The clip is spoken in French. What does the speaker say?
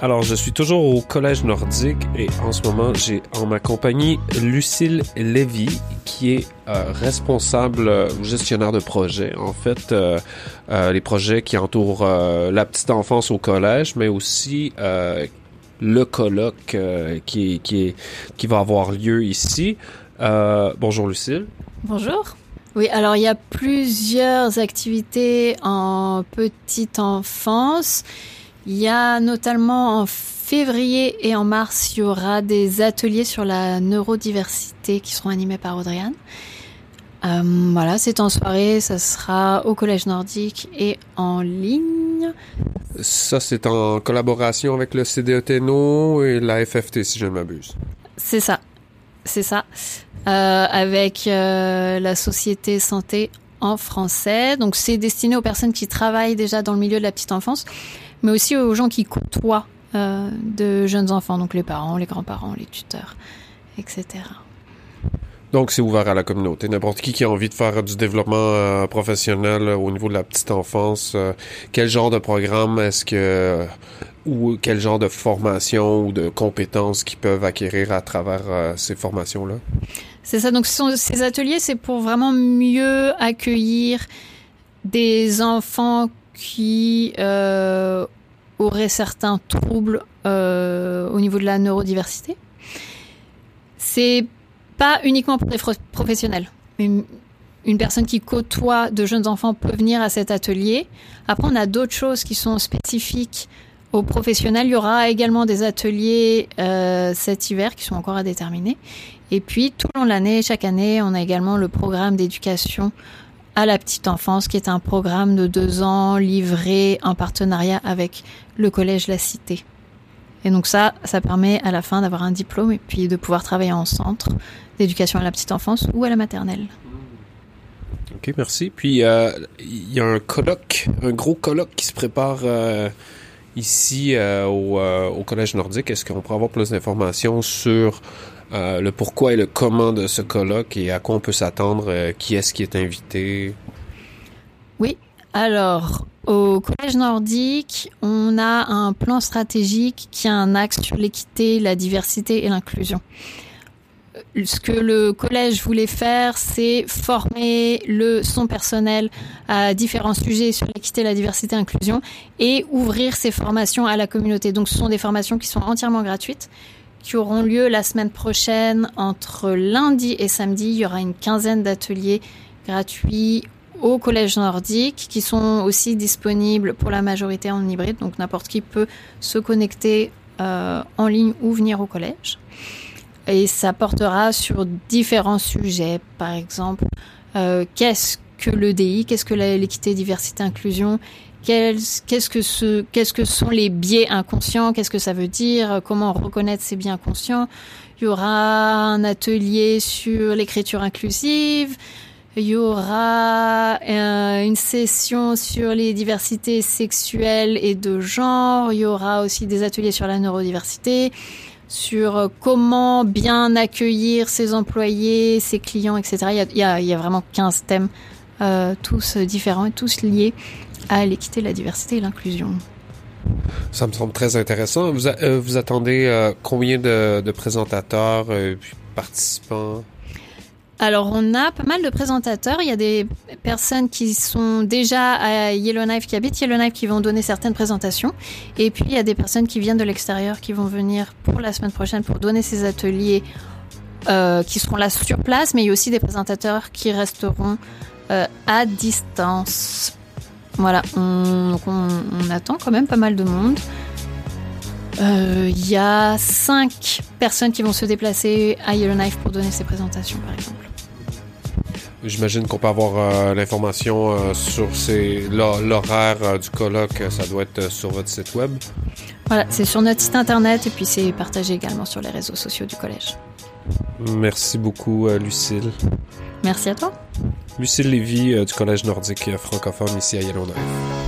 Alors, je suis toujours au Collège nordique et en ce moment, j'ai en ma compagnie Lucille Lévy, qui est euh, responsable euh, gestionnaire de projet. En fait, euh, les projets qui entourent la petite enfance au collège, mais aussi le colloque qui, qui, qui va avoir lieu ici. bonjour Lucille. Bonjour. Oui, alors il y a plusieurs activités en petite enfance. Il y a notamment en février et en mars, il y aura des ateliers sur la neurodiversité qui seront animés par Audriane. Euh, voilà, c'est en soirée, ça sera au Collège Nordique et en ligne. Ça, c'est en collaboration avec le CDETNO et la FFT, si je ne m'abuse. C'est ça, c'est ça. Euh, avec euh, la Société Santé en français. Donc, c'est destiné aux personnes qui travaillent déjà dans le milieu de la petite enfance mais aussi aux gens qui côtoient euh, de jeunes enfants, donc les parents, les grands-parents, les tuteurs, etc. Donc, c'est ouvert à la communauté. N'importe qui qui a envie de faire du développement euh, professionnel euh, au niveau de la petite enfance, quel genre de programme est-ce que ou quel genre de formation ou de compétences qu'ils peuvent acquérir à travers ces formations-là? C'est ça. Donc, ces ateliers, c'est pour vraiment mieux accueillir des enfants qui euh, aurait certains troubles euh, au niveau de la neurodiversité. C'est pas uniquement pour les professionnels. Une, une, personne qui côtoie de jeunes enfants peut venir à cet atelier. Après, on a d'autres choses qui sont spécifiques aux professionnels. Il y aura également des ateliers euh, cet hiver qui sont encore à déterminer. Et puis, tout au long de l'année, chaque année, on a également le programme d'éducation à la petite enfance, qui est un programme de deux ans livré en partenariat avec le collège La Cité. Et donc ça, ça permet à la fin d'avoir un diplôme et puis de pouvoir travailler en centre d'éducation à la petite enfance ou à la maternelle. Ok, merci. Puis euh, il y a un colloque, un gros colloque qui se prépare euh, ici euh, au, collège nordique. Est-ce qu'on pourrait avoir plus d'informations sur euh, le pourquoi et le comment de ce colloque et à quoi on peut s'attendre, euh, qui est-ce qui est invité? Oui, alors au Collège nordique, on a un plan stratégique qui a un axe sur l'équité, la diversité et l'inclusion. Euh, ce que le collège voulait faire, c'est former le son personnel à différents sujets sur l'équité, la diversité et l'inclusion et ouvrir ces formations à la communauté. Donc ce sont des formations qui sont entièrement gratuites qui auront lieu la semaine prochaine entre lundi et samedi. Il y aura une quinzaine d'ateliers gratuits au collège nordique qui sont aussi disponibles pour la majorité en hybride. Donc n'importe qui peut se connecter euh, en ligne ou venir au collège. Et ça portera sur différents sujets. Par exemple, euh, qu'est-ce que le DI, qu'est-ce que l'équité, diversité, inclusion, qu'est-ce que ce, que sont les biais inconscients, qu'est-ce que ça veut dire, comment reconnaître ces biais inconscients? Il y aura un atelier sur l'écriture inclusive. Il y aura euh, une session sur les diversités sexuelles et de genre. Il y aura aussi des ateliers sur la neurodiversité, sur comment bien accueillir ses employés, ses clients, etc. Il y a vraiment 15 thèmes, euh, tous différents et tous liés à l'équité, la diversité et l'inclusion. Ça me semble très intéressant. Vous, euh, vous attendez euh, combien de, de présentateurs et participants? Alors, on a pas mal de présentateurs. Il y a des personnes qui sont déjà à Yellowknife, qui habitent Yellowknife, qui vont donner certaines présentations. Et puis, il y a des personnes qui viennent de l'extérieur, qui vont venir pour la semaine prochaine pour donner ces ateliers, euh, qui seront là sur place. Mais il y a aussi des présentateurs qui resteront euh, à distance voilà, on, attend quand même pas mal de monde. Il euh, y a cinq personnes qui vont se déplacer à Yellowknife pour donner ces présentations, par exemple. J'imagine qu'on peut avoir euh, l'information euh, sur l'horaire du colloque. Ça doit être sur votre site web. Voilà, c'est sur notre site internet et puis c'est partagé également sur les réseaux sociaux du collège. Merci beaucoup, Lucille. Merci à toi. Lucille Lévy du Collège nordique francophone ici à Yellowknife.